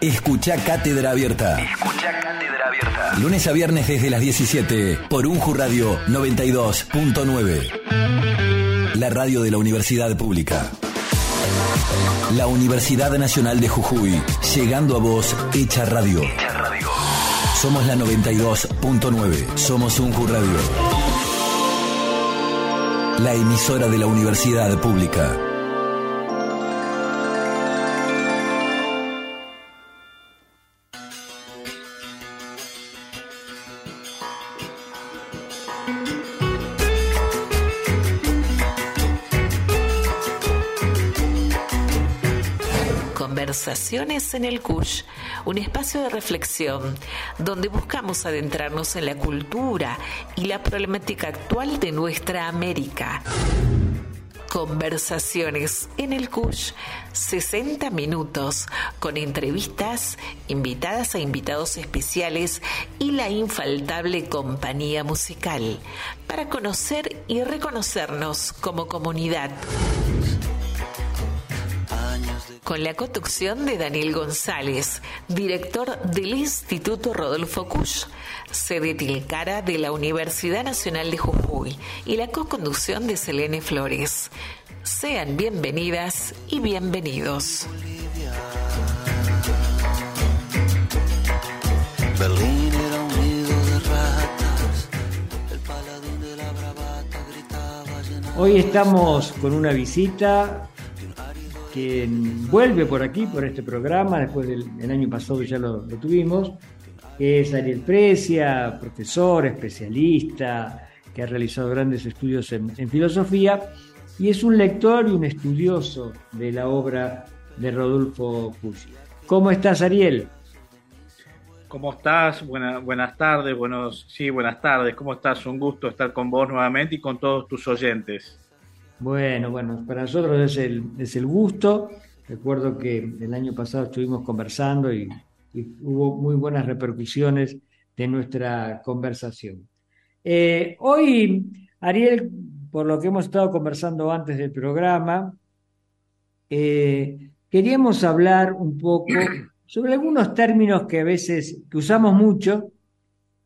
Escucha Cátedra Abierta. Escucha Cátedra Abierta. Lunes a viernes desde las 17 por Unju Radio 92.9. La radio de la Universidad Pública. La Universidad Nacional de Jujuy. Llegando a vos, hecha radio. Hecha radio. Somos la 92.9. Somos Unju Radio. La emisora de la Universidad Pública. Conversaciones en el CUSH, un espacio de reflexión donde buscamos adentrarnos en la cultura y la problemática actual de nuestra América. Conversaciones en el CUSH, 60 minutos, con entrevistas, invitadas e invitados especiales y la infaltable compañía musical, para conocer y reconocernos como comunidad con la conducción de Daniel González, director del Instituto Rodolfo Kusch, sede Tilcara de la Universidad Nacional de Jujuy, y la co-conducción de Selene Flores. Sean bienvenidas y bienvenidos. Berlín era un nido de ratas, el paladín de la bravata gritaba llenando Hoy estamos con una visita que vuelve por aquí, por este programa, después del el año pasado ya lo, tuvimos, es Ariel Precia, profesor, especialista, que ha realizado grandes estudios en, en filosofía, y es un lector y un estudioso de la obra de Rodolfo Pucci. ¿Cómo estás, Ariel? ¿Cómo estás? Buena- buenas tardes, buenos, sí, buenas tardes. ¿Cómo estás? Un gusto estar con vos nuevamente y con todos tus oyentes. Bueno, bueno, para nosotros es el, es el gusto. Recuerdo que el año pasado estuvimos conversando y, hubo muy buenas repercusiones de nuestra conversación. Eh, hoy, Ariel, por lo que hemos estado conversando antes del programa, eh, queríamos hablar un poco sobre algunos términos que a veces que usamos mucho,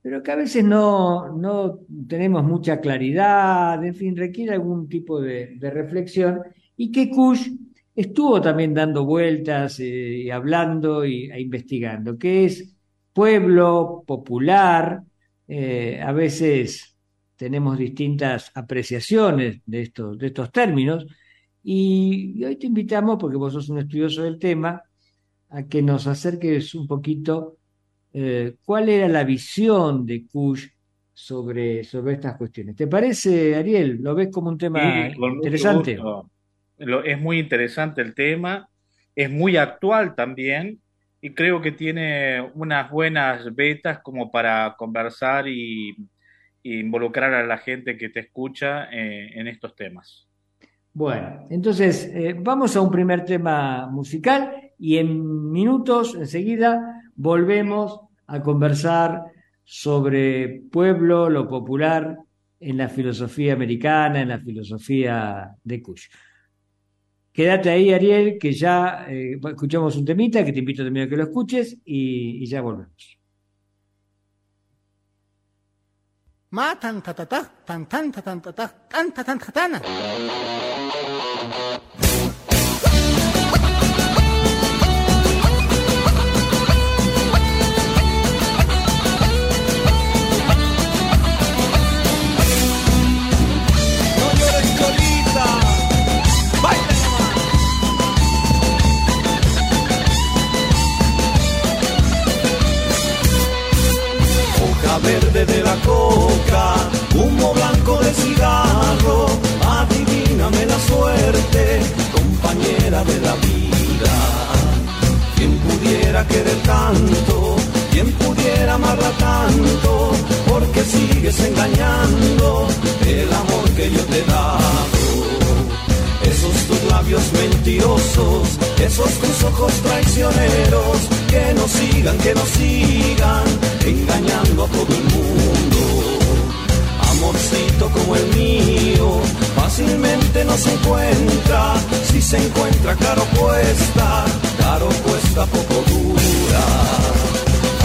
pero que a veces no, no tenemos mucha claridad, en fin, requiere algún tipo de, reflexión, y que Kush estuvo también dando vueltas eh, y hablando y, e investigando, que es pueblo popular, eh, a veces tenemos distintas apreciaciones de estos, de estos términos, y hoy te invitamos, porque vos sos un estudioso del tema, a que nos acerques un poquito eh, cuál era la visión de Kush sobre, sobre estas cuestiones. ¿Te parece, Ariel? ¿Lo ves como un tema Sí, interesante? Lo- es muy interesante el tema, es muy actual también y creo que tiene unas buenas vetas como para conversar y, y involucrar a la gente que te escucha eh, en estos temas. Bueno, entonces eh, vamos a un primer tema musical y en minutos, enseguida, volvemos a conversar sobre pueblo, lo popular en la filosofía americana, en la filosofía de Kush. Quédate ahí, Ariel, que ya eh, escuchamos un temita, que te invito también a que lo escuches y, ya volvemos. Ma tan ta ta ta, tan tan ta tan ta ta, tan ta tan ta tana. Humo blanco de cigarro, adivíname la suerte, compañera de la vida. Quien pudiera querer tanto, quien pudiera amarla tanto, porque sigues engañando el amor que yo te he dado. Esos tus labios mentirosos, esos tus ojos traicioneros, que nos sigan, que nos sigan, engañando a todo el mundo amorcito como el mío fácilmente no se encuentra, si se encuentra caro cuesta, caro cuesta poco dura.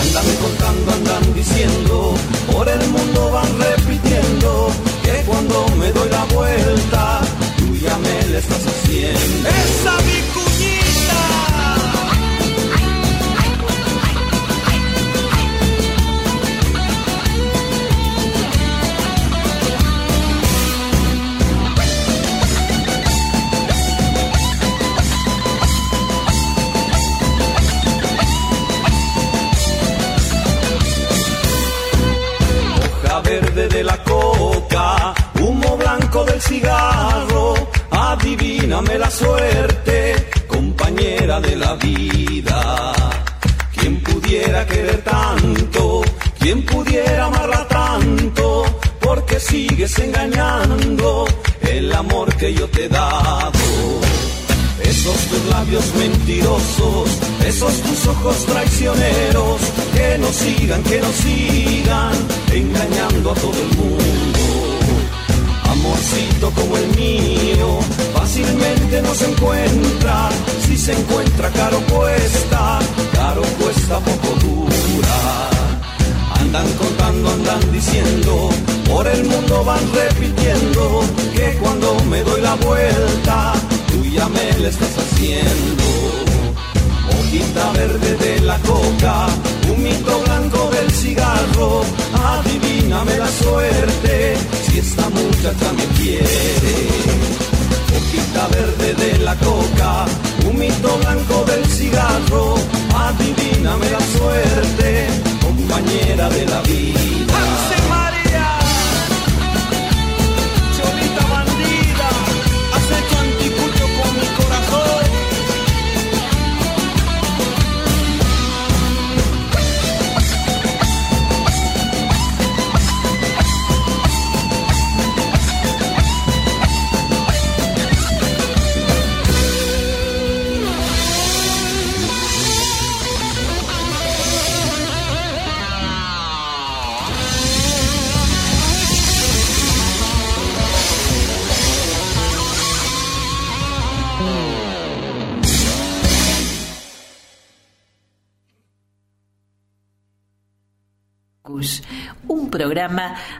Andan contando, andan diciendo, por el mundo van repitiendo, que cuando me doy la vuelta, tú ya me la estás haciendo. ¡Esa vicuñita!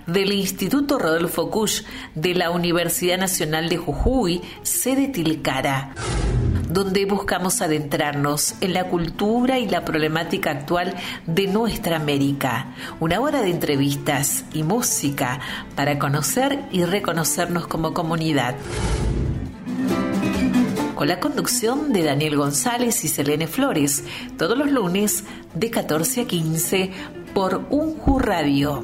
Del Instituto Rodolfo Kush de la Universidad Nacional de Jujuy, sede Tilcara, donde buscamos adentrarnos en la cultura y la problemática actual de nuestra América. Una hora de entrevistas y música para conocer y reconocernos como comunidad con la conducción de Daniel González y Selene Flores, todos los lunes de 14 a 15 por Unju Radio.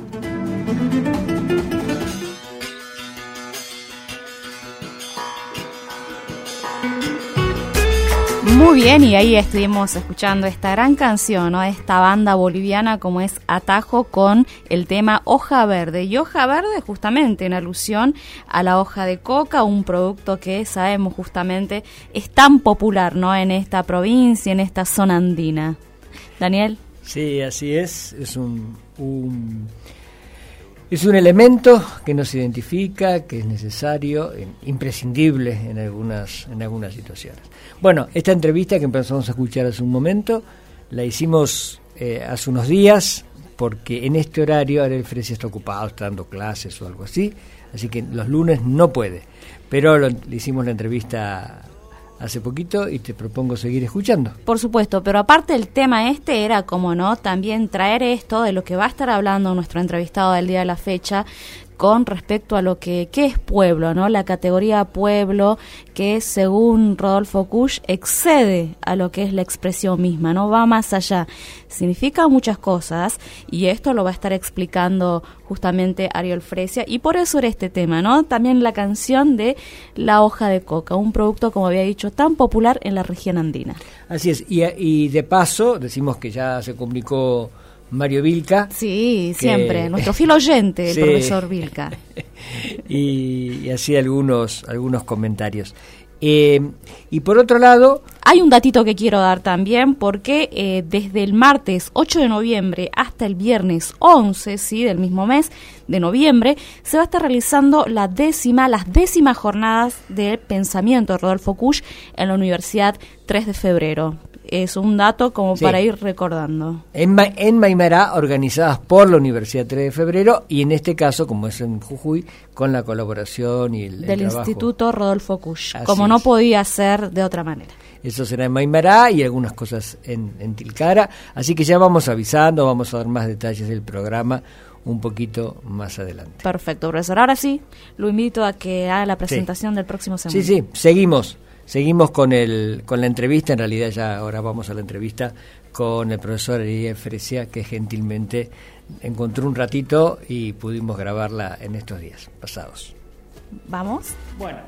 Muy bien, y ahí estuvimos escuchando esta gran canción, ¿no? Esta banda boliviana como es Atajo con el tema Hoja Verde. Y Hoja Verde justamente en alusión a la hoja de coca, un producto que sabemos justamente es tan popular, ¿no? En esta provincia, en esta zona andina. Daniel. Sí, así es. Es un, un- es un elemento que nos identifica, que es necesario, imprescindible en algunas, en algunas situaciones. Bueno, esta entrevista que empezamos a escuchar hace un momento, la hicimos eh, hace unos días, porque en este horario Ariel Fresia está ocupado, está dando clases o algo así, así que los lunes no puede. Pero lo- le hicimos la entrevista hace poquito y te propongo seguir escuchando. Por supuesto, pero aparte el tema este era, como no, también traer esto de lo que va a estar hablando nuestro entrevistado del día de la fecha con respecto a lo que es pueblo, ¿no? La categoría pueblo que según Rodolfo Kusch excede a lo que es la expresión misma, no va más allá. Significa muchas cosas y esto lo va a estar explicando justamente Ariel Fresia y por eso era este tema, ¿no? También la canción de La hoja de coca, un producto como había dicho tan popular en la región andina. Así es, y, y de paso decimos que ya se comunicó Mario Vilca Sí, Que- siempre, nuestro fiel oyente, el Sí. profesor Vilca. y, y hacía algunos, algunos comentarios. Eh, y por otro lado, Hay un datito que quiero dar también porque eh, desde el martes 8 de noviembre hasta el viernes 11 ¿sí? del mismo mes de noviembre se va a estar realizando la décima, las décimas jornadas de pensamiento de Rodolfo Kusch en la Universidad 3 de febrero. Es un dato como Sí. para ir recordando. en, Ma- en Maimará, organizadas por la Universidad 3 de Febrero, y en este caso, como es en Jujuy, con la colaboración y el, el Del. Instituto Rodolfo Kusch, Así como no podía ser de otra manera. Eso será en Maimará y algunas cosas en, en Tilcara. Así que ya vamos avisando, vamos a dar más detalles del programa un poquito más adelante. Perfecto, profesor. Ahora sí, lo invito a que haga la presentación del próximo Sí, segundo. sí, seguimos. Seguimos con, el, con la entrevista. En realidad, ya ahora vamos a la entrevista con el profesor Ariel Fresia, que gentilmente encontró un ratito y pudimos grabarla en estos días pasados. ¿Vamos? Bueno,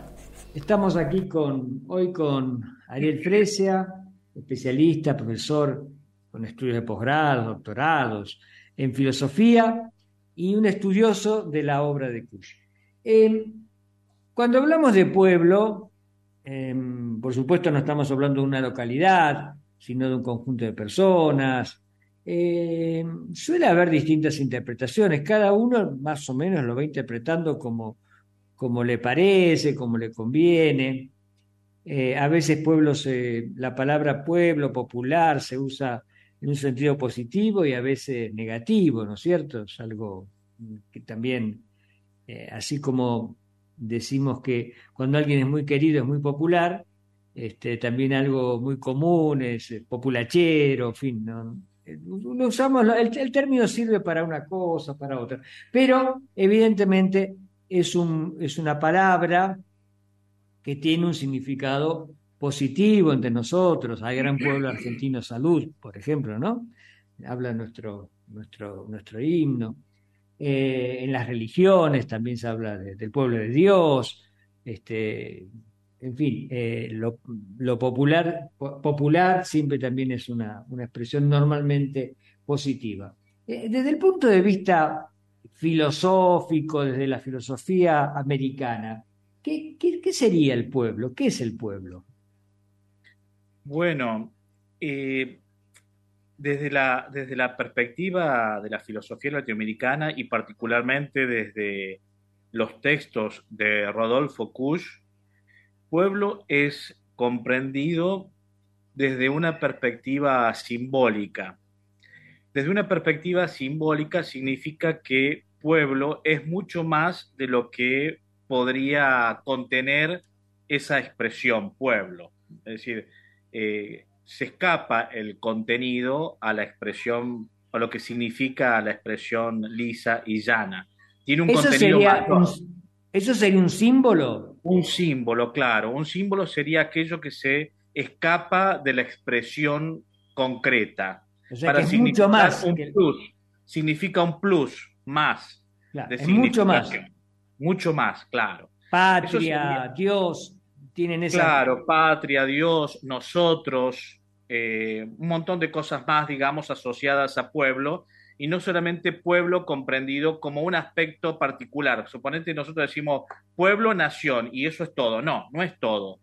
estamos aquí con hoy con Ariel Fresia, especialista, profesor con estudios de posgrados, doctorados en filosofía y un estudioso de la obra de Kush. Eh, cuando hablamos de pueblo, eh, por supuesto no estamos hablando de una localidad, sino de un conjunto de personas. Eh, suele haber distintas interpretaciones, cada uno más o menos lo va interpretando como, como le parece, como le conviene. a veces pueblo la palabra pueblo popular se usa en un sentido positivo y a veces negativo, ¿no es cierto? Es algo que también, eh, así como decimos que cuando alguien es muy querido es muy popular, este, también algo muy común es eh, populachero, en fin, ¿no? usamos, el, el, término sirve para una cosa, para otra, pero evidentemente es, un, es una palabra que tiene un significado positivo entre nosotros. Hay gran pueblo argentino salud, por ejemplo, ¿no? Habla nuestro, nuestro, nuestro himno. Eh, en las religiones también se habla del pueblo de Dios. Este, en fin, eh, lo, popular, siempre también es una, expresión normalmente positiva. Eh, desde el punto de vista filosófico, desde la filosofía americana, ¿qué, sería el pueblo? ¿Qué es el pueblo? Bueno, desde, la, desde la perspectiva de la filosofía latinoamericana y particularmente desde los textos de Rodolfo Kusch, pueblo es comprendido desde una perspectiva simbólica. Desde una perspectiva simbólica significa que pueblo es mucho más de lo que podría contener esa expresión pueblo. Es decir, eh, se escapa el contenido a la expresión, a lo que significa la expresión lisa y llana. Tiene un ¿Eso contenido sería ¿Eso sería un símbolo? Un símbolo, claro. Un símbolo sería aquello que se escapa de la expresión concreta. O sea, que es mucho más. Un plus. Significa un plus, más. es mucho más. Mucho más, claro. Patria, Dios, Claro, patria, Dios, nosotros, eh, un montón de cosas más, digamos, asociadas a pueblo, y no solamente pueblo comprendido como un aspecto particular. Suponete nosotros decimos pueblo, nación, y eso es todo. No, no es todo.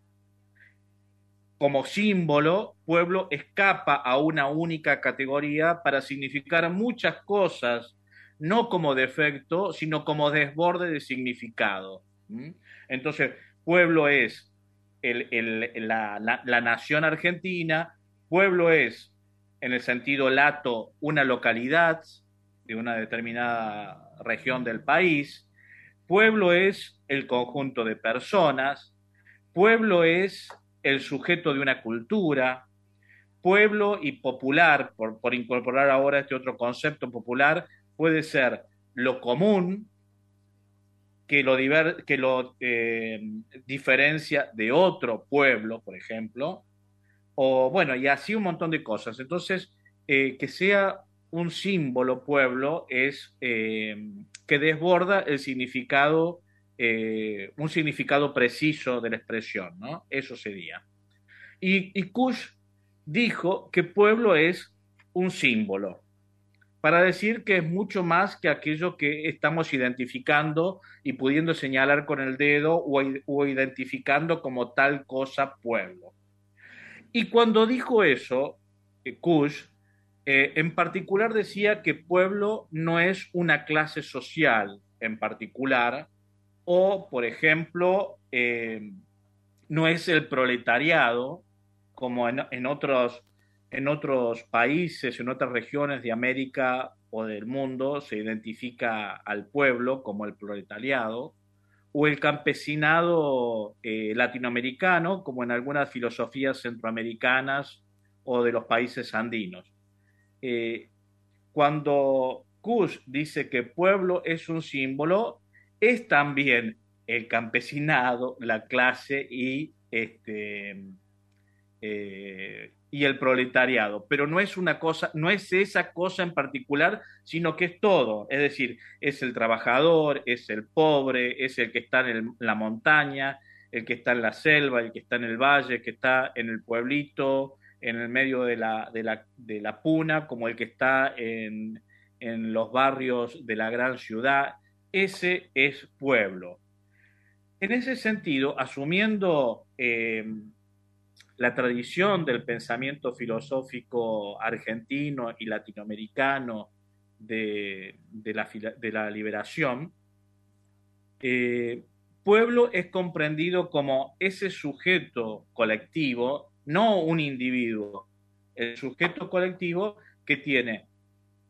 Como símbolo, pueblo escapa a una única categoría para significar muchas cosas, no como defecto, sino como desborde de significado. Entonces, pueblo es la, nación argentina, pueblo es, en el sentido lato, una localidad de una determinada región del país, pueblo es el conjunto de personas, pueblo es el sujeto de una cultura, pueblo y popular, por, por incorporar ahora este otro concepto popular, puede ser lo común, que lo, que lo eh, diferencia de otro pueblo, por ejemplo, o bueno, y así un montón de cosas. Entonces, eh, que sea un símbolo pueblo es eh, que desborda el significado, un significado preciso de la expresión, ¿no? Eso sería. Y, y Kush dijo que pueblo es un símbolo para decir que es mucho más que aquello que estamos identificando y pudiendo señalar con el dedo o, identificando como tal cosa pueblo. Y cuando dijo eso, eh, Kush, eh, en particular decía que pueblo no es una clase social en particular, o, por ejemplo, eh, no es el proletariado, como en otros en otros países, en otras regiones de América o del mundo, se identifica al pueblo como el proletariado, o el campesinado eh, latinoamericano, como en algunas filosofías centroamericanas o de los países andinos. Eh, cuando Kush dice que pueblo es un símbolo, es también el campesinado, la clase y este, eh, y el proletariado, pero no es una cosa, no es esa cosa en particular, sino que es todo, es decir, es el trabajador, es el pobre, es el que está en la montaña, el que está en la selva, el que está en el valle, el que está en el pueblito, en el medio de la, de la, puna, como el que está en, en los barrios de la gran ciudad. Ese es pueblo. En ese sentido, asumiendo eh, la tradición del pensamiento filosófico argentino y latinoamericano de, la, liberación, eh, pueblo es comprendido como ese sujeto colectivo, no un individuo, el sujeto colectivo que tiene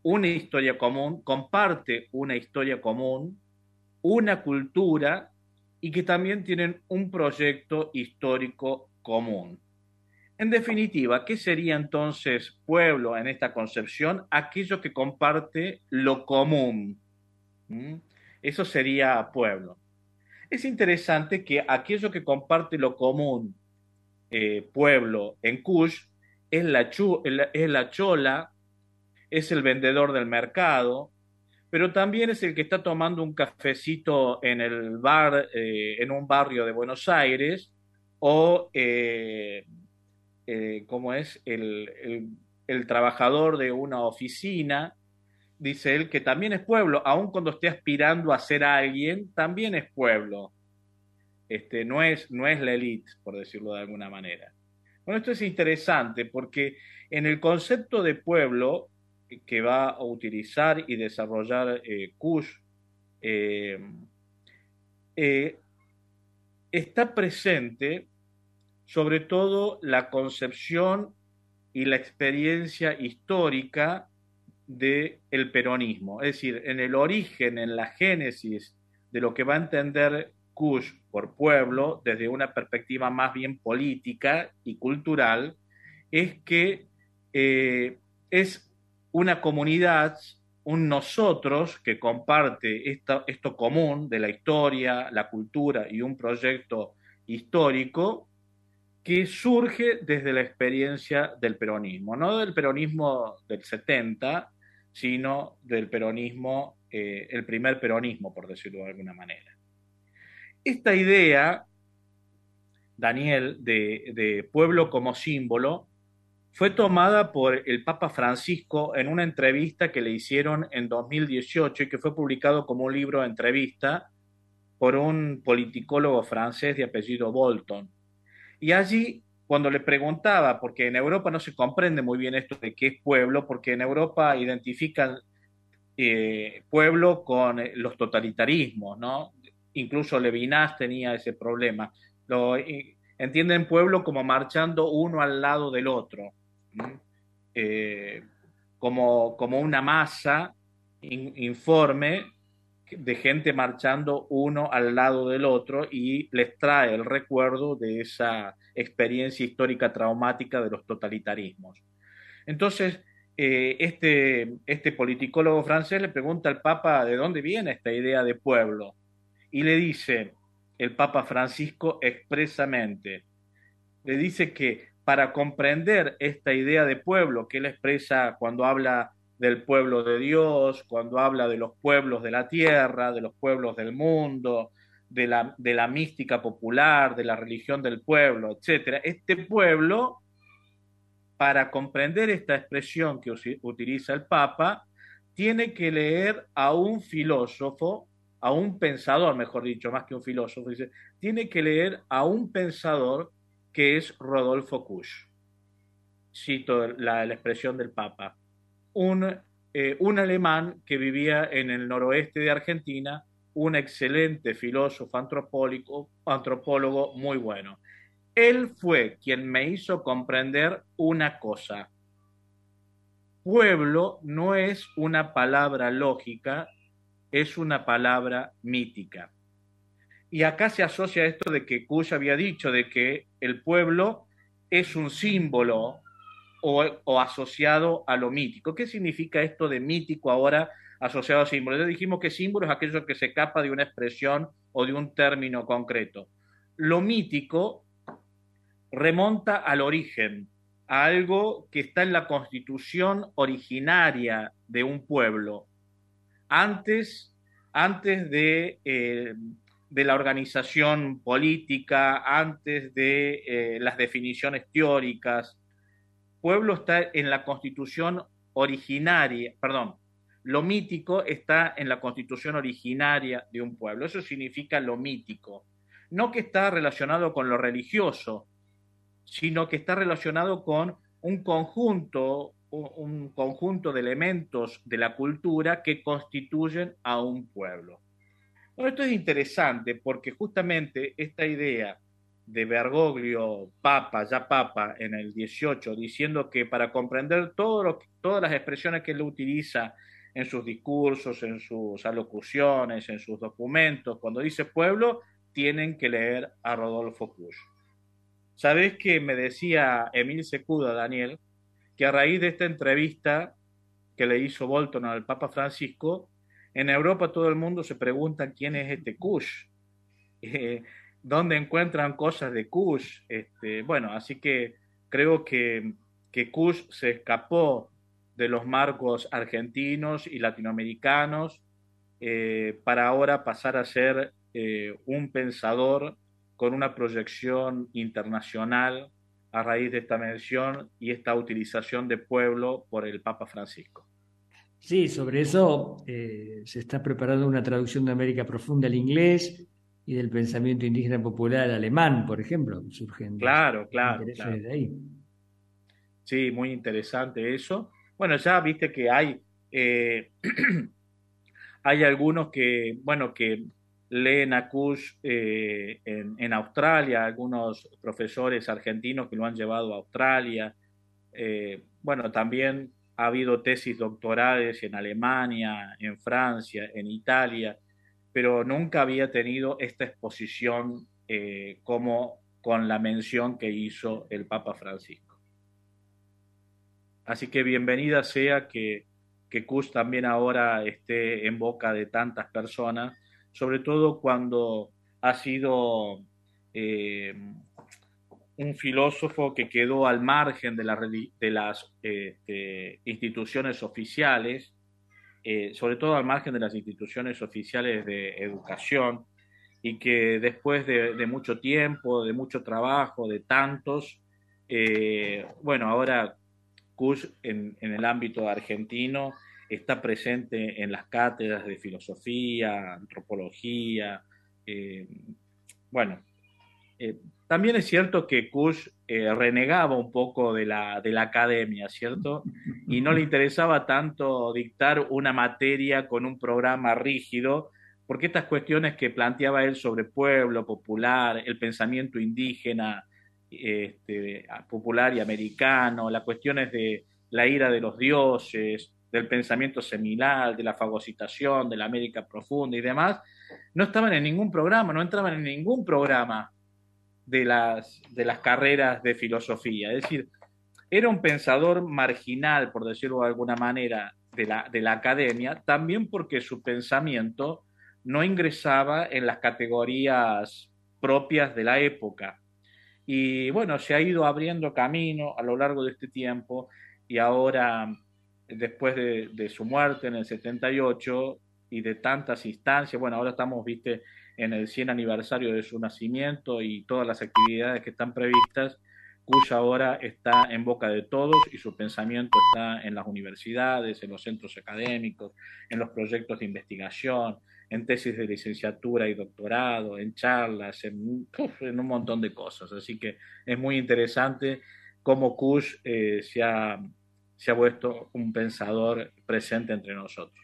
una historia común, comparte una historia común, una cultura y que también tienen un proyecto histórico común. En definitiva, ¿qué sería entonces pueblo en esta concepción? Aquello que comparte lo común. Eso sería pueblo. Es interesante que aquello que comparte lo común, eh, pueblo en Kush, es la, es la chola, es el vendedor del mercado, pero también es el que está tomando un cafecito en el bar, eh, en un barrio de Buenos Aires, o eh, eh, como es el, el, trabajador de una oficina, dice él, que también es pueblo, aun cuando esté aspirando a ser alguien, también es pueblo. Este, no, es, no es la élite, por decirlo de alguna manera. Bueno, esto es interesante porque en el concepto de pueblo que va a utilizar y desarrollar eh, Kush, eh, eh, está presente sobre todo la concepción y la experiencia histórica del el peronismo. Es decir, en el origen, en la génesis de lo que va a entender Kush por pueblo, desde una perspectiva más bien política y cultural, es que es una comunidad, un nosotros que comparte esto común de la historia, la cultura y un proyecto histórico que surge desde la experiencia del peronismo, no del peronismo del 70, sino del peronismo, eh, el primer peronismo, por decirlo de alguna manera. Esta idea, Daniel, de pueblo como símbolo, fue tomada por el Papa Francisco en una entrevista que le hicieron en 2018 y que fue publicado como un libro de entrevista por un politicólogo francés de apellido Bolton. Y allí, cuando le preguntaba, porque en Europa no se comprende muy bien esto de qué es pueblo, porque en Europa identifican eh, pueblo con eh, los totalitarismos, ¿no? Incluso Levinas tenía ese problema. Lo, entienden pueblo como marchando uno al lado del otro. Eh, como, como una masa informe de gente marchando uno al lado del otro y les trae el recuerdo de esa experiencia histórica traumática de los totalitarismos. Entonces, eh, este, este politicólogo francés le pregunta al Papa de dónde viene esta idea de pueblo y le dice el Papa Francisco expresamente, le dice que para comprender esta idea de pueblo que él expresa cuando habla del pueblo de Dios, cuando habla de los pueblos de la tierra, de los pueblos del mundo, de la, de la mística popular, de la religión del pueblo, etc. Este pueblo, para comprender esta expresión que utiliza el Papa, tiene que leer a un filósofo, a un pensador, mejor dicho, más que un filósofo, dice, tiene que leer a un pensador que es Rodolfo Kusch. Cito la, expresión del Papa. Un, eh, un alemán que vivía en el noroeste de Argentina, un excelente filósofo antropólogo, antropólogo muy bueno. Él fue quien me hizo comprender una cosa. Pueblo no es una palabra lógica, es una palabra mítica. Y acá se asocia esto de que Kush había dicho de que el pueblo es un símbolo o, asociado a lo mítico. ¿Qué significa esto de mítico ahora asociado a símbolo? Ya dijimos que símbolo es aquello que se escapa de una expresión o de un término concreto. Lo mítico remonta al origen, a algo que está en la constitución originaria de un pueblo, antes, antes de, eh, de la organización política, antes de eh, las definiciones teóricas. Pueblo está en la constitución originaria, perdón, lo mítico está en la constitución originaria de un pueblo. Eso significa lo mítico. No que está relacionado con lo religioso, sino que está relacionado con un conjunto, un conjunto de elementos de la cultura que constituyen a un pueblo. Bueno, esto es interesante porque justamente esta idea de Bergoglio, Papa, ya Papa, en el 18, diciendo que para comprender todo todas las expresiones que él utiliza en sus discursos, en sus alocuciones, en sus documentos. Cuando dice pueblo, tienen que leer a Rodolfo Kusch. ¿Sabés que me decía Emil Secuda, Daniel, que a raíz de esta entrevista que le hizo Bolton al Papa Francisco, en Europa todo el mundo se pregunta quién es este Kusch, eh, dónde encuentran cosas de Kusch. Este, bueno, así que creo que, que Kusch se escapó de los marcos argentinos y latinoamericanos eh, para ahora pasar a ser eh, un pensador con una proyección internacional a raíz de esta mención y esta utilización de pueblo por el Papa Francisco. Sí, sobre eso eh, se está preparando una traducción de América Profunda al inglés y del pensamiento indígena popular al alemán, por ejemplo, surgen. Claro, claro. claro. De ahí. Sí, muy interesante eso. Bueno, ya viste que hay, eh, hay algunos que, bueno, que leen a Kush eh, en, Australia, algunos profesores argentinos que lo han llevado a Australia. Eh, bueno, también ha habido tesis doctorales en Alemania, en Francia, en Italia, pero nunca había tenido esta exposición como con la mención que hizo el Papa Francisco. Así que bienvenida sea que, que Kush también ahora esté en boca de tantas personas, sobre todo cuando ha sido eh, un filósofo que quedó al margen de, las este, instituciones oficiales, eh, sobre todo al margen de las instituciones oficiales de educación, y que después de, mucho tiempo, de mucho trabajo, de tantos, eh, bueno, ahora Kush en, el ámbito argentino está presente en las cátedras de filosofía, antropología. Eh, bueno, también es cierto que Kush eh, renegaba un poco de la, de la academia, ¿cierto? Y no le interesaba tanto dictar una materia con un programa rígido, porque estas cuestiones que planteaba él sobre pueblo popular, el pensamiento indígena, este, popular y americano, las cuestiones de la ira de los dioses, del pensamiento seminal, de la fagocitación, de la América profunda y demás, no estaban en ningún programa, no entraban en ningún programa de las, de las carreras de filosofía. Es decir, era un pensador marginal, por decirlo de alguna manera, de la, de la academia, también porque su pensamiento no ingresaba en las categorías propias de la época. Y bueno, se ha ido abriendo camino a lo largo de este tiempo y ahora, después de, su muerte en el 78 y de tantas instancias, bueno, ahora estamos, viste, en el 100 aniversario de su nacimiento y todas las actividades que están previstas, cuya ahora está en boca de todos y su pensamiento está en las universidades, en los centros académicos, en los proyectos de investigación, en tesis de licenciatura y doctorado, en charlas, en, un montón de cosas. Así que es muy interesante cómo Kush eh, se, ha, se ha vuelto un pensador presente entre nosotros.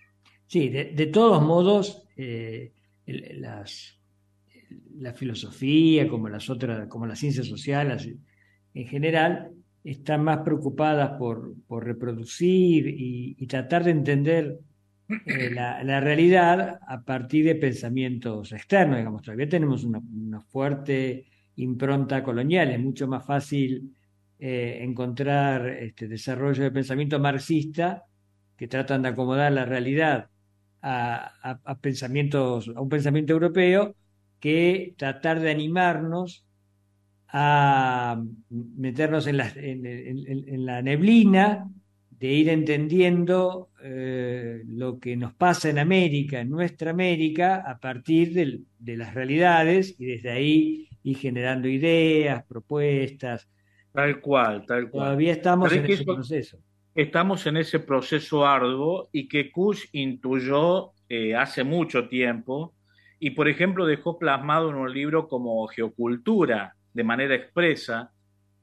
Sí, de, todos modos, eh, las, la filosofía, como las otras, como las ciencias sociales en general, están más preocupadas por, por reproducir y, tratar de entender eh, la, realidad a partir de pensamientos externos, digamos, todavía tenemos una, fuerte impronta colonial, es mucho más fácil eh, encontrar este desarrollo de pensamiento marxista que tratan de acomodar la realidad a, a, pensamientos, a un pensamiento europeo que tratar de animarnos a meternos en la, en, en- en la neblina de ir entendiendo eh, lo que nos pasa en América, en nuestra América, a partir del- de las realidades y desde ahí ir generando ideas, propuestas. Tal cual, tal cual. Todavía estamos en ese eso- proceso. Estamos en ese proceso arduo y que Kush intuyó eh, hace mucho tiempo y, por ejemplo, dejó plasmado en un libro como Geocultura, de manera expresa,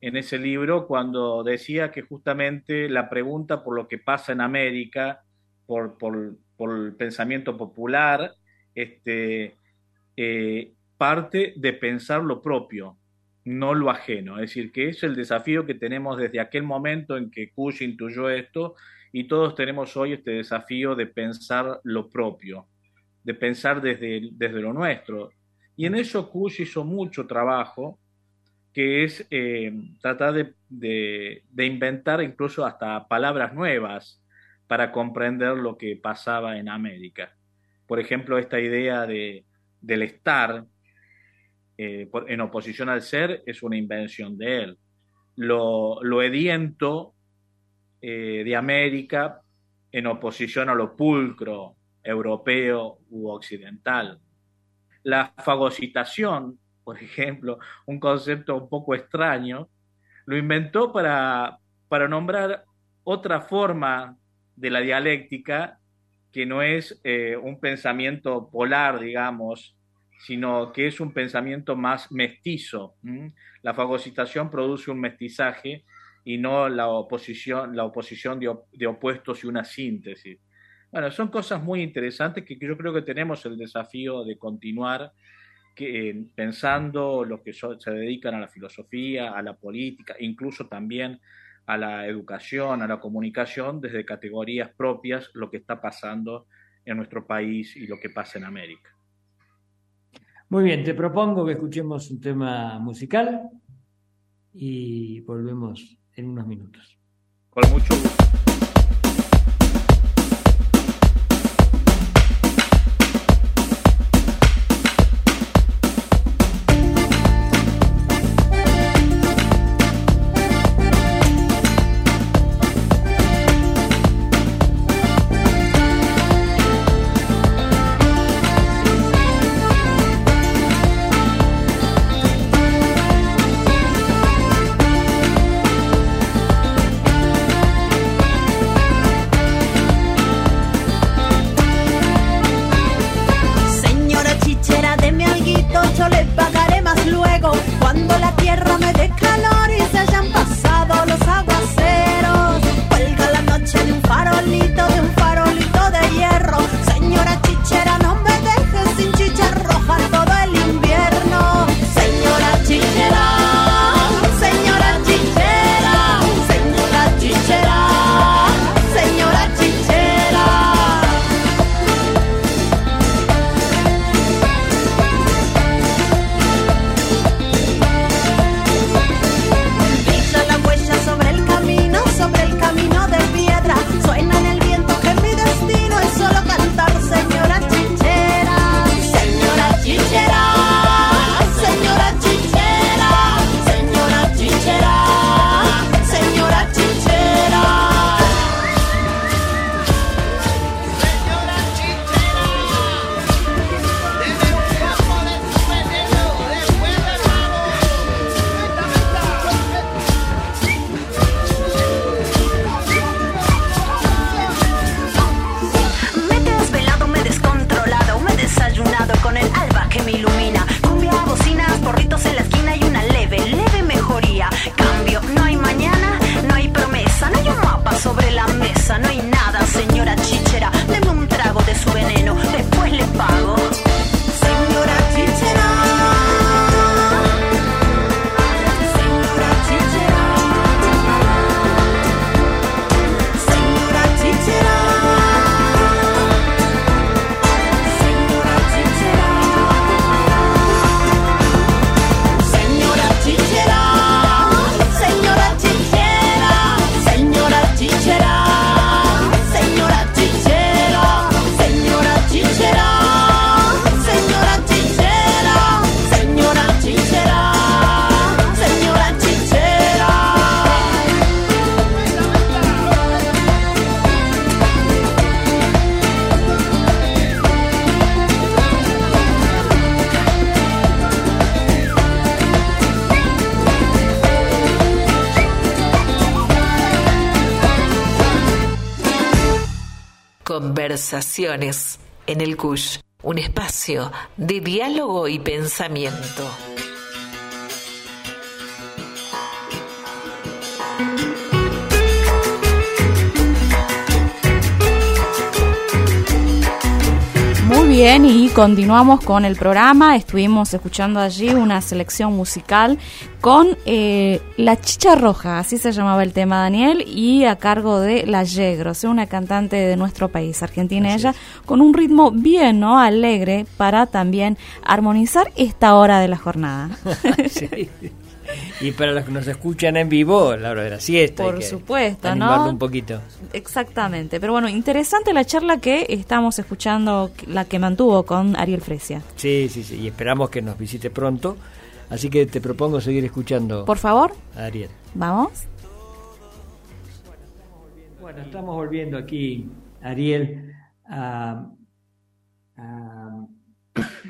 en ese libro cuando decía que justamente la pregunta por lo que pasa en América, por, por- el pensamiento popular, este, eh, parte de pensar lo propio, no lo ajeno. Es decir, que es el desafío que tenemos desde aquel momento en que Kush intuyó esto y todos tenemos hoy este desafío de pensar lo propio, de pensar desde, desde lo nuestro. Y en eso Kush hizo mucho trabajo, que es eh, tratar de, de- de inventar incluso hasta palabras nuevas para comprender lo que pasaba en América. Por ejemplo, esta idea de, del estar eh, en oposición al ser es una invención de él. Lo, lo ediento eh, de América en oposición a lo pulcro europeo u occidental. La fagocitación, por ejemplo, un concepto un poco extraño, lo inventó para, para nombrar otra forma de la dialéctica que no es eh, un pensamiento polar, digamos, sino que es un pensamiento más mestizo. La fagocitación produce un mestizaje y no la oposición, la oposición de, op- de opuestos y una síntesis. Bueno, son cosas muy interesantes que yo creo que tenemos el desafío de continuar eh, pensando los que se dedican a la filosofía, a la política, incluso también a la educación, a la comunicación, desde categorías propias, lo que está pasando en nuestro país y lo que pasa en América. Muy bien, te propongo que escuchemos un tema musical y volvemos en unos minutos. Con mucho gusto. En el CUSH, un espacio de diálogo y pensamiento. Bien, y continuamos con el programa. Estuvimos escuchando allí una selección musical con eh, La Chicha Roja, así se llamaba el tema Daniel, y a cargo de La Yegros, una cantante de nuestro país, argentina ella, con un ritmo bien, ¿no? Alegre para también armonizar esta hora de la jornada. sí. Y para los que nos escuchan en vivo, la hora de la siesta. Por supuesto, ¿no? un poquito. Exactamente. Pero bueno, interesante la charla que estamos escuchando, la que mantuvo con Ariel Fresia. Sí, sí, sí. Y esperamos que nos visite pronto. Así que te propongo seguir escuchando. Por favor. Ariel. Vamos. Bueno, estamos volviendo aquí, Ariel, a,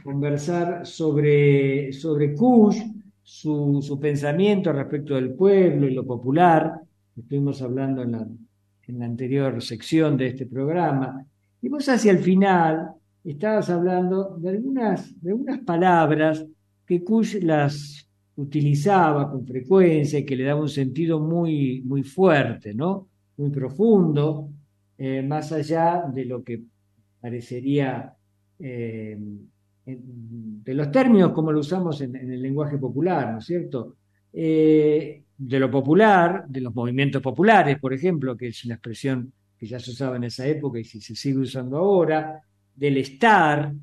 conversar sobre, sobre Kush su, pensamiento respecto del pueblo y lo popular, estuvimos hablando en la, anterior sección de este programa, y vos hacia el final estabas hablando de algunas, de palabras que Kush las utilizaba con frecuencia y que le daba un sentido muy, muy fuerte, ¿no? muy profundo, eh, más allá de lo que parecería eh, de los términos como lo usamos en, el lenguaje popular, ¿no es cierto? Eh, de lo popular, de los movimientos populares, por ejemplo, que es una expresión que ya se usaba en esa época y si se sigue usando ahora, del estar,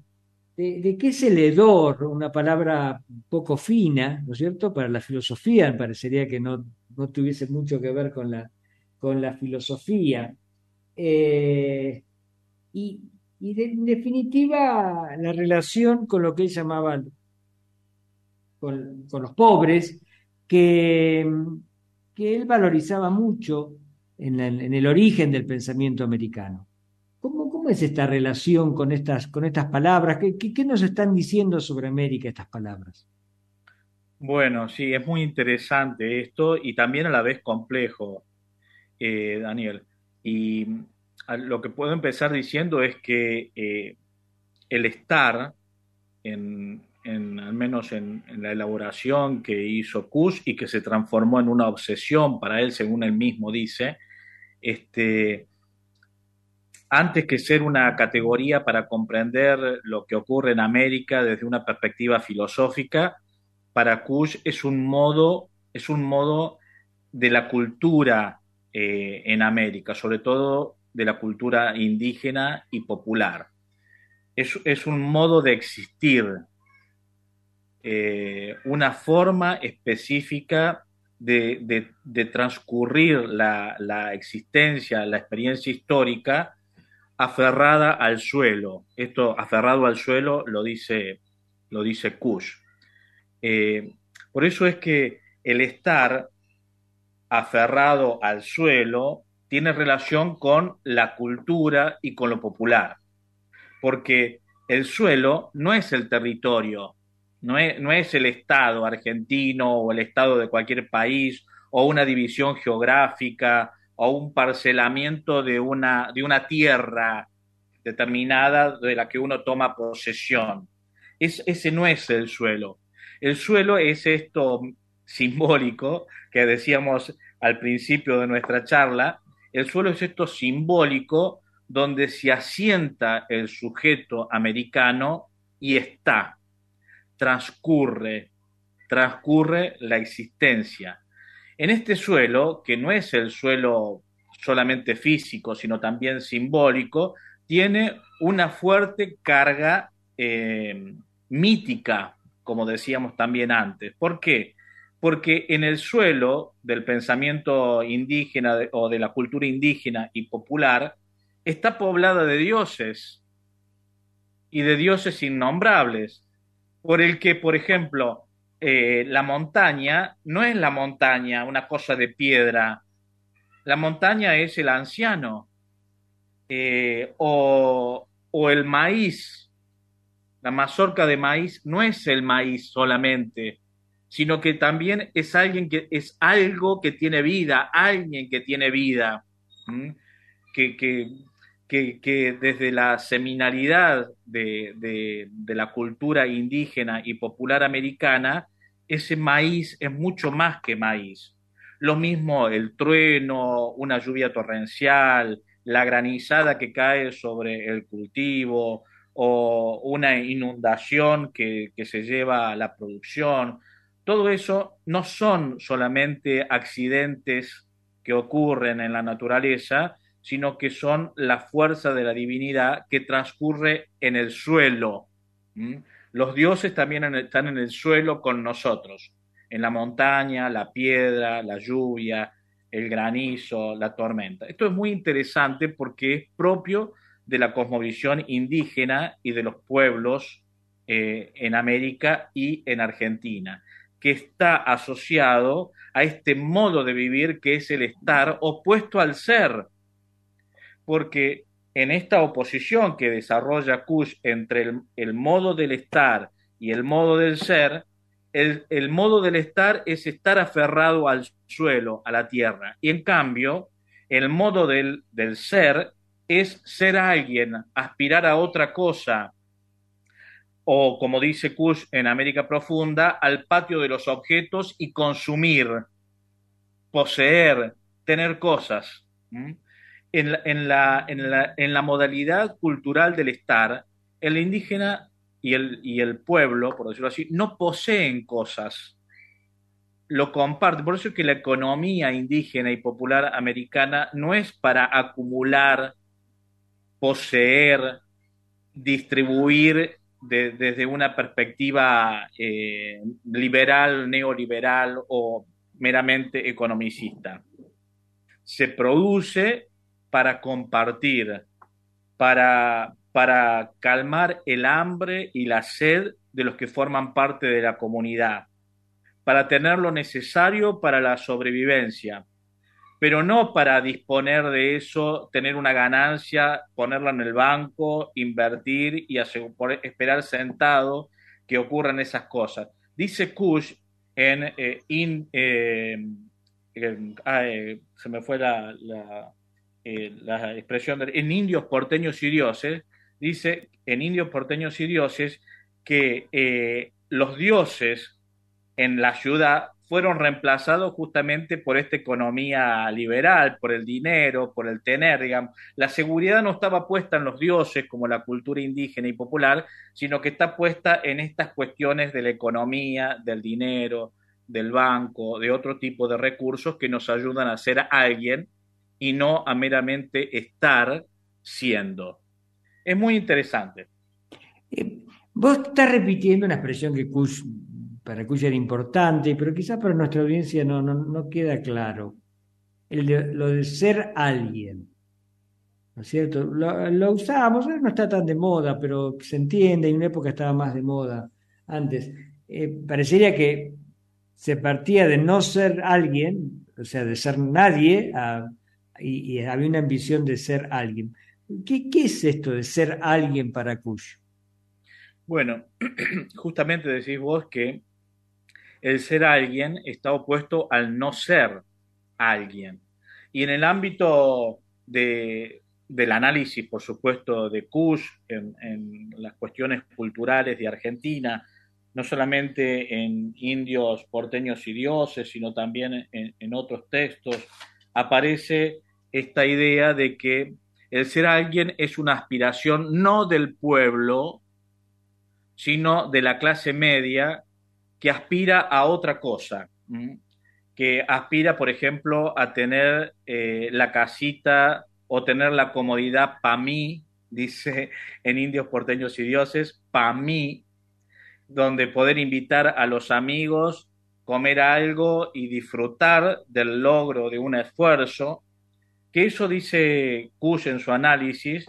de, qué es el hedor, una palabra poco fina, ¿no es cierto? Para la filosofía, me parecería que no, no tuviese mucho que ver con la, con la filosofía. Eh, y, y en definitiva la relación con lo que él llamaba con, los pobres, que, que, él valorizaba mucho en, el origen del pensamiento americano. ¿Cómo, ¿Cómo, es esta relación con estas, con estas palabras? ¿Qué, ¿Qué, nos están diciendo sobre América estas palabras? Bueno, sí, es muy interesante esto y también a la vez complejo, eh, Daniel. Y lo que puedo empezar diciendo es que eh, el estar, en, al menos en, la elaboración que hizo Kush y que se transformó en una obsesión para él, según él mismo dice, este, antes que ser una categoría para comprender lo que ocurre en América desde una perspectiva filosófica, para Kush es un modo, es un modo de la cultura eh, en América, sobre todo de la cultura indígena y popular. Es, un modo de existir, eh, una forma específica de, transcurrir la, existencia, la experiencia histórica aferrada al suelo. Esto aferrado al suelo lo dice, lo dice Kush. Eh, por eso es que el estar aferrado al suelo tiene relación con la cultura y con lo popular, porque el suelo no es el territorio, no es, no es el Estado argentino o el Estado de cualquier país o una división geográfica o un parcelamiento de una, de una tierra determinada de la que uno toma posesión. Es, ese no es el suelo. El suelo es esto simbólico que decíamos al principio de nuestra charla, el suelo es esto simbólico donde se asienta el sujeto americano y está, transcurre, transcurre la existencia. En este suelo, que no es el suelo solamente físico, sino también simbólico, tiene una fuerte carga eh, mítica, como decíamos también antes. ¿Por qué? Porque en el suelo del pensamiento indígena o de la cultura indígena y popular está poblada de dioses y de dioses innombrables, por el que, por ejemplo, eh, la montaña no es la montaña, una cosa de piedra, la montaña es el anciano eh, o, o el maíz, la mazorca de maíz no es el maíz solamente, sino que también es alguien que es algo que tiene vida, alguien que tiene vida, que, que, desde la seminalidad de, la cultura indígena y popular americana, ese maíz es mucho más que maíz. Lo mismo el trueno, una lluvia torrencial, la granizada que cae sobre el cultivo o una inundación que, que se lleva a la producción. Todo eso no son solamente accidentes que ocurren en la naturaleza, sino que son la fuerza de la divinidad que transcurre en el suelo. Los dioses también están en el suelo con nosotros, en la montaña, la piedra, la lluvia, el granizo, la tormenta. Esto es muy interesante porque es propio de la cosmovisión indígena y de los pueblos eh, en América y en Argentina, que está asociado a este modo de vivir que es el estar opuesto al ser. Porque en esta oposición que desarrolla Kush entre el, modo del estar y el modo del ser, el, modo del estar es estar aferrado al suelo, a la tierra, y en cambio, el modo del, del ser es ser alguien, aspirar a otra cosa, o como dice Kush en América Profunda, al patio de los objetos y consumir, poseer, tener cosas en la, modalidad cultural del estar, el indígena y el, y el pueblo, por decirlo así, no poseen cosas, lo comparten. Por eso es que la economía indígena y popular americana no es para acumular, poseer, distribuir desde una perspectiva eh, liberal, neoliberal o meramente economicista. Se produce para compartir, para, para calmar el hambre y la sed de los que forman parte de la comunidad, para tener lo necesario para la sobrevivencia, pero no para disponer de eso, tener una ganancia, ponerla en el banco, invertir y esperar sentado que ocurran esas cosas. Dice Kush en, eh, eh, eh, se me fue la, eh, la expresión en indios porteños y dioses, dice en indios porteños y dioses que los dioses en la ciudad fueron reemplazados justamente por esta economía liberal, por el dinero, por el tener, digamos. La seguridad no estaba puesta en los dioses como la cultura indígena y popular, sino que está puesta en estas cuestiones de la economía, del dinero, del banco, de otro tipo de recursos que nos ayudan a ser alguien y no a meramente estar siendo. Es muy interesante. Eh, vos estás repitiendo una expresión que para Kush era importante, pero quizás para nuestra audiencia no, no, queda claro. lo de ser alguien. ¿No es cierto? Lo, lo usábamos, no está tan de moda, pero se entiende, en una época estaba más de moda antes. Eh, parecería que se partía de no ser alguien, o sea, de ser nadie, a y, había una ambición de ser alguien. ¿Qué, es esto de ser alguien para Kush? Bueno, justamente decís vos que el ser alguien está opuesto al no ser alguien. Y en el ámbito de, del análisis, por supuesto, de Kush, en, las cuestiones culturales de Argentina, no solamente en indios porteños y dioses, sino también en, en otros textos, aparece esta idea de que el ser alguien es una aspiración no del pueblo, sino de la clase media que aspira a otra cosa, que aspira, por ejemplo, a tener eh, la casita o tener la comodidad para mí, dice en Indios Porteños y Dioses, para mí, donde poder invitar a los amigos, comer algo y disfrutar del logro de un esfuerzo, que eso dice Kush en su análisis,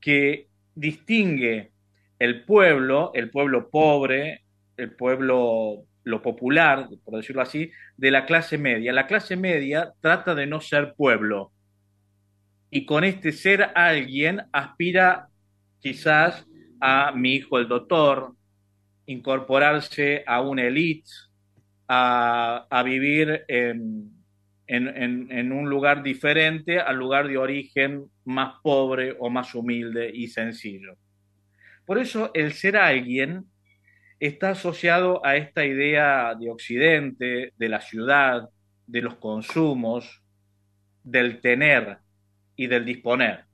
que distingue el pueblo, el pueblo pobre, el pueblo, lo popular, por decirlo así, de la clase media. La clase media trata de no ser pueblo y con este ser alguien aspira quizás a mi hijo el doctor, incorporarse a una élite, a, a, vivir en en, un lugar diferente al lugar de origen más pobre o más humilde y sencillo. Por eso el ser alguien está asociado a esta idea de Occidente, de la ciudad, de los consumos, del tener y del disponer.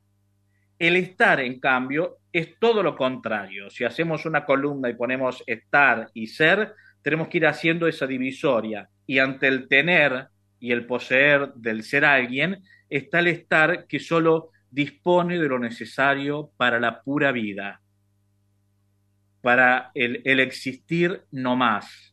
El estar, en cambio, es todo lo contrario. Si hacemos una columna y ponemos estar y ser, tenemos que ir haciendo esa divisoria. Y ante el tener y el poseer del ser alguien, está el estar que solo dispone de lo necesario para la pura vida, para el, existir no más,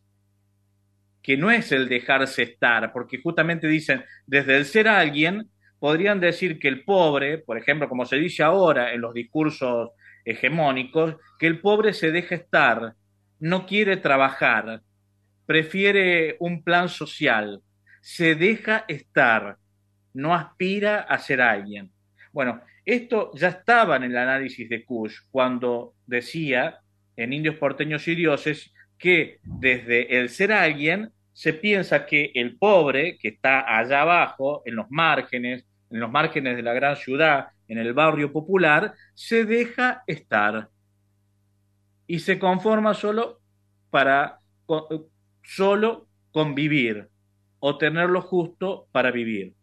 que no es el dejarse estar, porque justamente dicen, desde el ser alguien, podrían decir que el pobre, por ejemplo, como se dice ahora en los discursos hegemónicos, que el pobre se deja estar, no quiere trabajar, prefiere un plan social, se deja estar, no aspira a ser alguien. Bueno, esto ya estaba en el análisis de Kush cuando decía en Indios Porteños y Dioses que desde el ser alguien se piensa que el pobre que está allá abajo, en los márgenes, en los márgenes de la gran ciudad, en el barrio popular, se deja estar y se conforma solo para solo convivir o tener lo justo para vivir.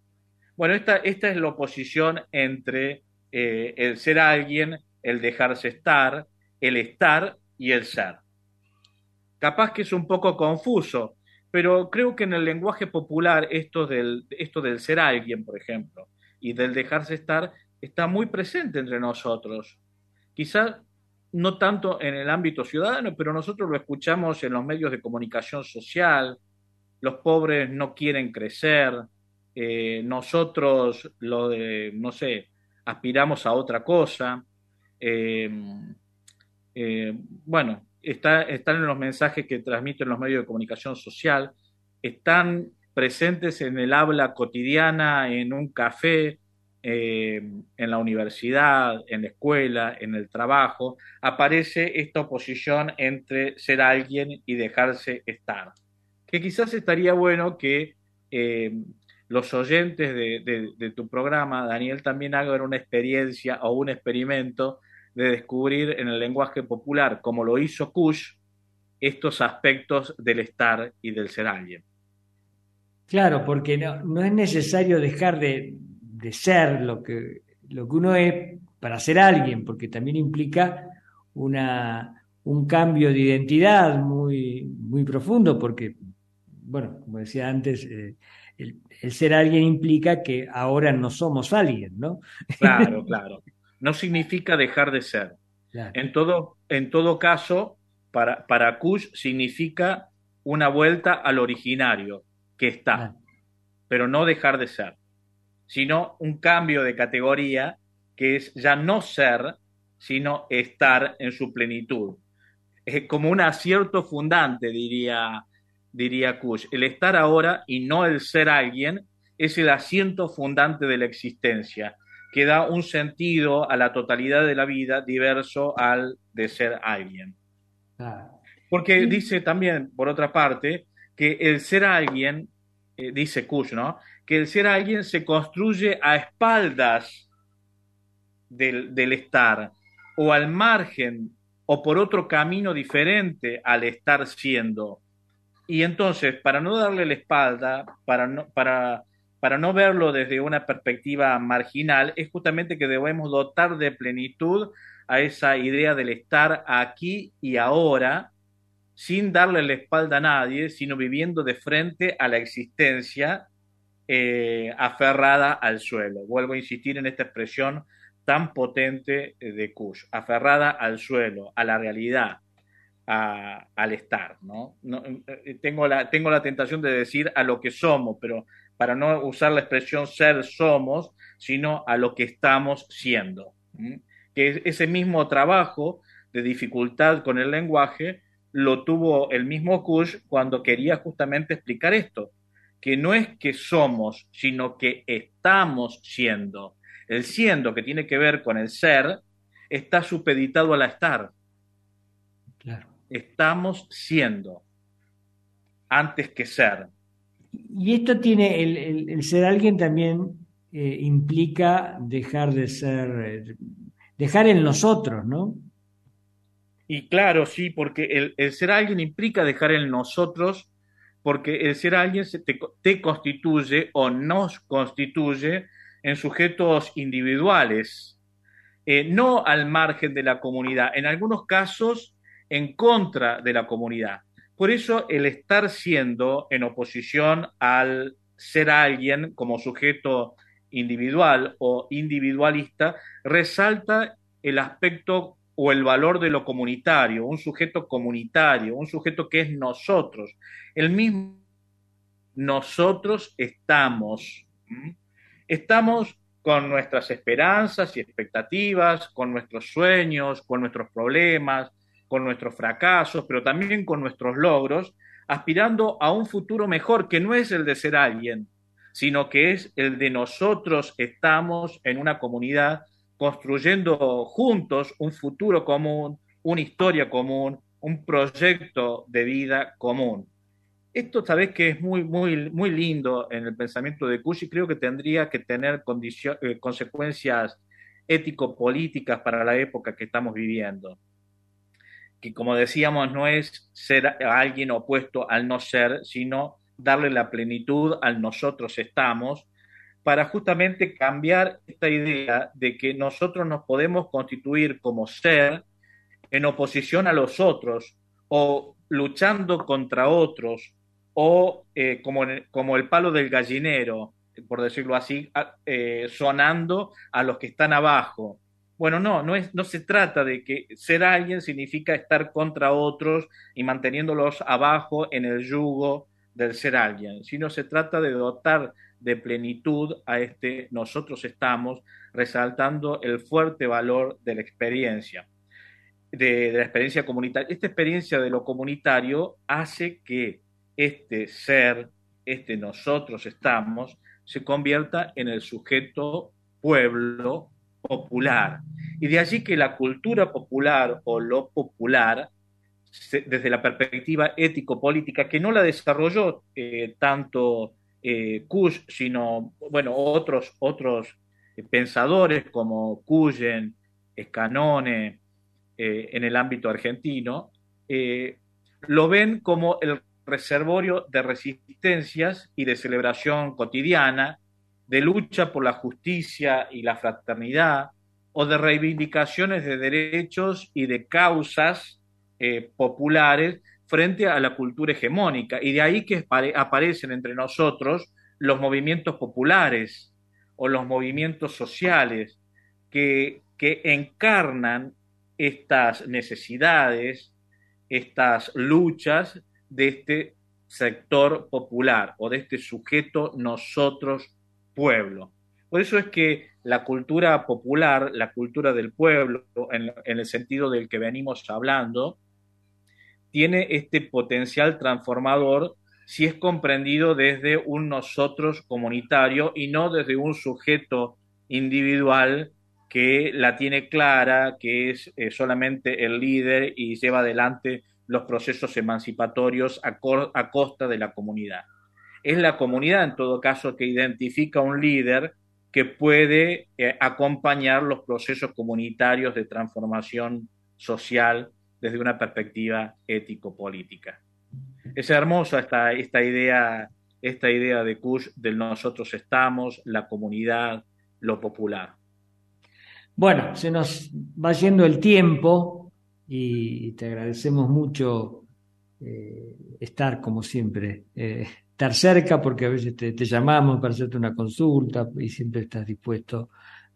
Bueno, esta, esta es la oposición entre eh, el ser alguien, el dejarse estar, el estar y el ser. Capaz que es un poco confuso, pero creo que en el lenguaje popular esto del, esto del ser alguien, por ejemplo, y del dejarse estar, está muy presente entre nosotros. Quizás no tanto en el ámbito ciudadano, pero nosotros lo escuchamos en los medios de comunicación social, los pobres no quieren crecer, eh, nosotros lo de, no sé, aspiramos a otra cosa. Eh, eh, bueno, está, están en los mensajes que transmiten los medios de comunicación social, están presentes en el habla cotidiana, en un café, en la universidad, en la escuela, en el trabajo, aparece esta oposición entre ser alguien y dejarse estar. Que quizás estaría bueno que eh, los oyentes de, tu programa, Daniel, también hagan una experiencia o un experimento de descubrir en el lenguaje popular, como lo hizo Kush, estos aspectos del estar y del ser alguien. Claro, porque no, es necesario dejar de, ser lo que, lo que uno es para ser alguien, porque también implica una, un cambio de identidad muy, muy profundo, porque bueno, como decía antes, eh, el, ser alguien implica que ahora no somos alguien, ¿no? Claro, claro. No significa dejar de ser. En, todo, en todo caso, para, para Kush significa una vuelta al originario, que está, pero no dejar de ser, sino un cambio de categoría que es ya no ser, sino estar en su plenitud. Es como un acierto fundante, diría diría Kush. El estar ahora y no el ser alguien es el asiento fundante de la existencia, que da un sentido a la totalidad de la vida diverso al de ser alguien. Porque dice también, por otra parte, que el ser alguien, eh, dice Kush, ¿no? Que el ser alguien se construye a espaldas del, del estar o al margen o por otro camino diferente al estar siendo y entonces, para no darle la espalda, para no, para, para no verlo desde una perspectiva marginal, es justamente que debemos dotar de plenitud a esa idea del estar aquí y ahora, sin darle la espalda a nadie, sino viviendo de frente a la existencia eh, aferrada al suelo. Vuelvo a insistir en esta expresión tan potente de Kush, aferrada al suelo, a la realidad, al estar, ¿no? Eh, tengo, la, tengo la tentación de decir a lo que somos, pero para no usar la expresión ser somos, sino a lo que estamos siendo. Que ese mismo trabajo de dificultad con el lenguaje lo tuvo el mismo Kush cuando quería justamente explicar esto, que no es que somos, sino que estamos siendo. El siendo que tiene que ver con el ser está supeditado al estar. Claro estamos siendo antes que ser. Y esto tiene, el, ser alguien también eh, implica dejar de ser, eh, dejar en nosotros, ¿no? Y claro, sí, porque el, ser alguien implica dejar en nosotros, porque el ser alguien se te, te constituye o nos constituye en sujetos individuales, eh, no al margen de la comunidad, en algunos casos en contra de la comunidad. Por eso el estar siendo en oposición al ser alguien como sujeto individual o individualista resalta el aspecto o el valor de lo comunitario, un sujeto comunitario, un sujeto que es nosotros. El mismo nosotros estamos. Estamos con nuestras esperanzas y expectativas, con nuestros sueños, con nuestros problemas, con nuestros fracasos, pero también con nuestros logros, aspirando a un futuro mejor que no es el de ser alguien, sino que es el de nosotros estamos en una comunidad construyendo juntos un futuro común, una historia común, un proyecto de vida común. Esto sabes que es muy, muy, muy lindo en el pensamiento de Kush y creo que tendría que tener eh, consecuencias ético-políticas para la época que estamos viviendo. Que como decíamos, no es ser alguien opuesto al no ser, sino darle la plenitud al nosotros estamos, para justamente cambiar esta idea de que nosotros nos podemos constituir como ser en oposición a los otros o luchando contra otros o eh, como, como el palo del gallinero, por decirlo así, eh, sonando a los que están abajo. Bueno, no, no, es, no se trata de que ser alguien significa estar contra otros y manteniéndolos abajo en el yugo del ser alguien, sino se trata de dotar de plenitud a este nosotros estamos, resaltando el fuerte valor de la experiencia, de, de la experiencia comunitaria. Esta experiencia de lo comunitario hace que este ser, este nosotros estamos, se convierta en el sujeto pueblo popular. Y de allí que la cultura popular o lo popular, desde la perspectiva ético-política, que no la desarrolló eh, tanto eh, Kush, sino, bueno, otros, otros eh, pensadores como Cuyen, Scanone, eh, en el ámbito argentino, lo ven como el reservorio de resistencias y de celebración cotidiana, de lucha por la justicia y la fraternidad, o de reivindicaciones de derechos y de causas eh, populares frente a la cultura hegemónica. Y de ahí que apare- aparecen entre nosotros los movimientos populares o los movimientos sociales que, que encarnan estas necesidades, estas luchas de este sector popular o de este sujeto nosotros pueblo. Por eso es que la cultura popular, la cultura del pueblo, en, el sentido del que venimos hablando, tiene este potencial transformador si es comprendido desde un nosotros comunitario y no desde un sujeto individual que la tiene clara, que es eh, solamente el líder y lleva adelante los procesos emancipatorios a costa de la comunidad. Es la comunidad, en todo caso, que identifica un líder que puede eh, acompañar los procesos comunitarios de transformación social desde una perspectiva ético-política. Es hermosa esta, esta, idea, esta idea de Kush del nosotros estamos, la comunidad, lo popular. Bueno, se nos va yendo el tiempo y te agradecemos mucho eh, estar como siempre, eh, estar cerca porque a veces te, llamamos para hacerte una consulta y siempre estás dispuesto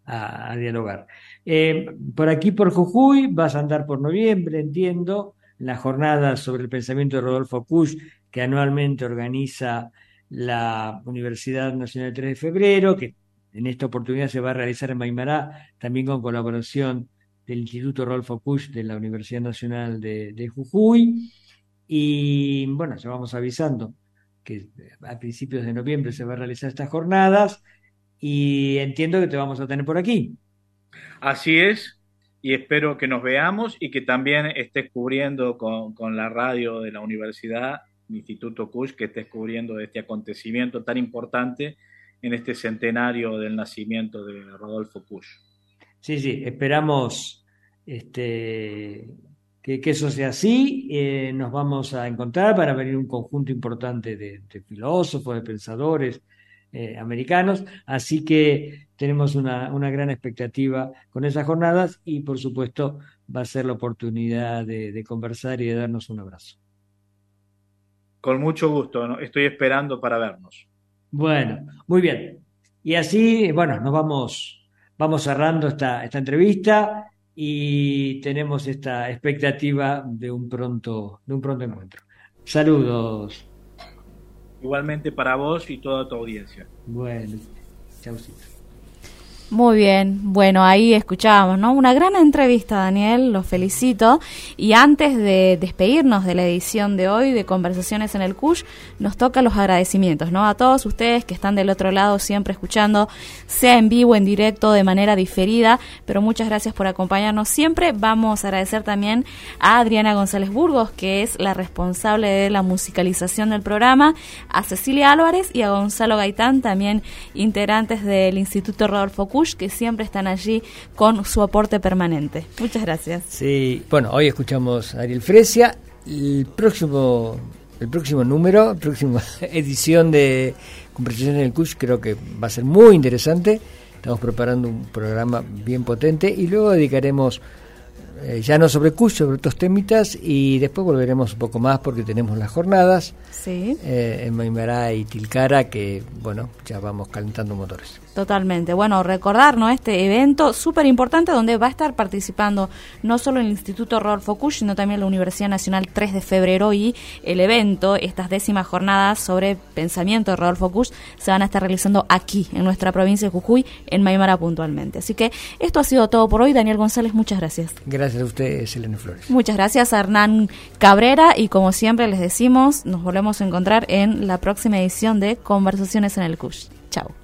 a, dialogar. Eh, por aquí, por Jujuy, vas a andar por noviembre, entiendo, la jornada sobre el pensamiento de Rodolfo Kusch que anualmente organiza la Universidad Nacional 3 de Febrero, que en esta oportunidad se va a realizar en Maimará, también con colaboración del Instituto Rodolfo Kusch de la Universidad Nacional de Jujuy. Y bueno, ya vamos avisando que a principios de noviembre se va a realizar estas jornadas y entiendo que te vamos a tener por aquí. Así es, y espero que nos veamos y que también estés cubriendo con, con la radio de la universidad Instituto Cush que estés cubriendo este acontecimiento tan importante en este centenario del nacimiento de Rodolfo Cush. Sí, sí, esperamos este, que, que eso sea así. Eh, nos vamos a encontrar para venir un conjunto importante de, de filósofos, de pensadores eh, americanos, así que tenemos una, una, gran expectativa con esas jornadas y por supuesto va a ser la oportunidad de, de conversar y de darnos un abrazo. Con mucho gusto, ¿no? estoy esperando para vernos. Bueno, muy bien. Y así, bueno, nos vamos, vamos cerrando esta, esta entrevista y tenemos esta expectativa de un pronto, de un pronto encuentro. Saludos. Igualmente para vos y toda tu audiencia. Bueno, chaucito. Muy bien, bueno, ahí escuchábamos, ¿no? Una gran entrevista, Daniel, los felicito. Y antes de despedirnos de la edición de hoy de Conversaciones en el CUSH, nos toca los agradecimientos, ¿no? A todos ustedes que están del otro lado siempre escuchando, sea en vivo, en directo, de manera diferida, pero muchas gracias por acompañarnos siempre. Vamos a agradecer también a Adriana González Burgos, que es la responsable de la musicalización del programa, a Cecilia Álvarez y a Gonzalo Gaitán, también integrantes del Instituto Rodolfo Cush, que siempre están allí con su aporte permanente. Muchas gracias. Sí, bueno, hoy escuchamos a Ariel Fresia. El próximo, el próximo número, la próxima edición de Conversaciones en el CUSH creo que va a ser muy interesante. Estamos preparando un programa bien potente y luego dedicaremos eh, ya no sobre CUSH, sobre otros temitas y después volveremos un poco más porque tenemos las jornadas sí. eh, en Maimará y Tilcara que, bueno, ya vamos calentando motores. Totalmente. Bueno, recordar ¿no? este evento súper importante donde va a estar participando no solo el Instituto Rodolfo Kusch, sino también la Universidad Nacional 3 de febrero y el evento, estas décimas jornadas sobre pensamiento de Rodolfo Kusch, se van a estar realizando aquí, en nuestra provincia de Jujuy, en Maimara puntualmente. Así que esto ha sido todo por hoy. Daniel González, muchas gracias. Gracias a usted, Selene Flores. Muchas gracias a Hernán Cabrera y como siempre les decimos, nos volvemos a encontrar en la próxima edición de Conversaciones en el Kusch. Chao.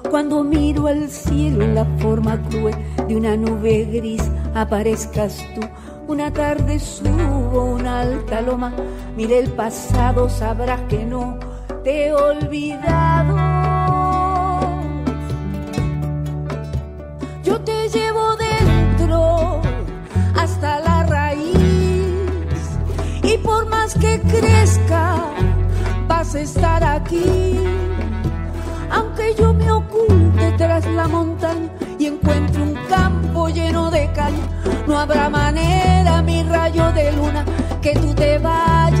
cuando miro al cielo en la forma cruel de una nube gris, aparezcas tú. Una tarde subo una alta loma, mire el pasado, sabrás que no te he olvidado. Yo te llevo dentro hasta la raíz y por más que crezca vas a estar aquí. Aunque yo me tras la montaña y encuentre un campo lleno de caña, no habrá manera, mi rayo de luna, que tú te vayas.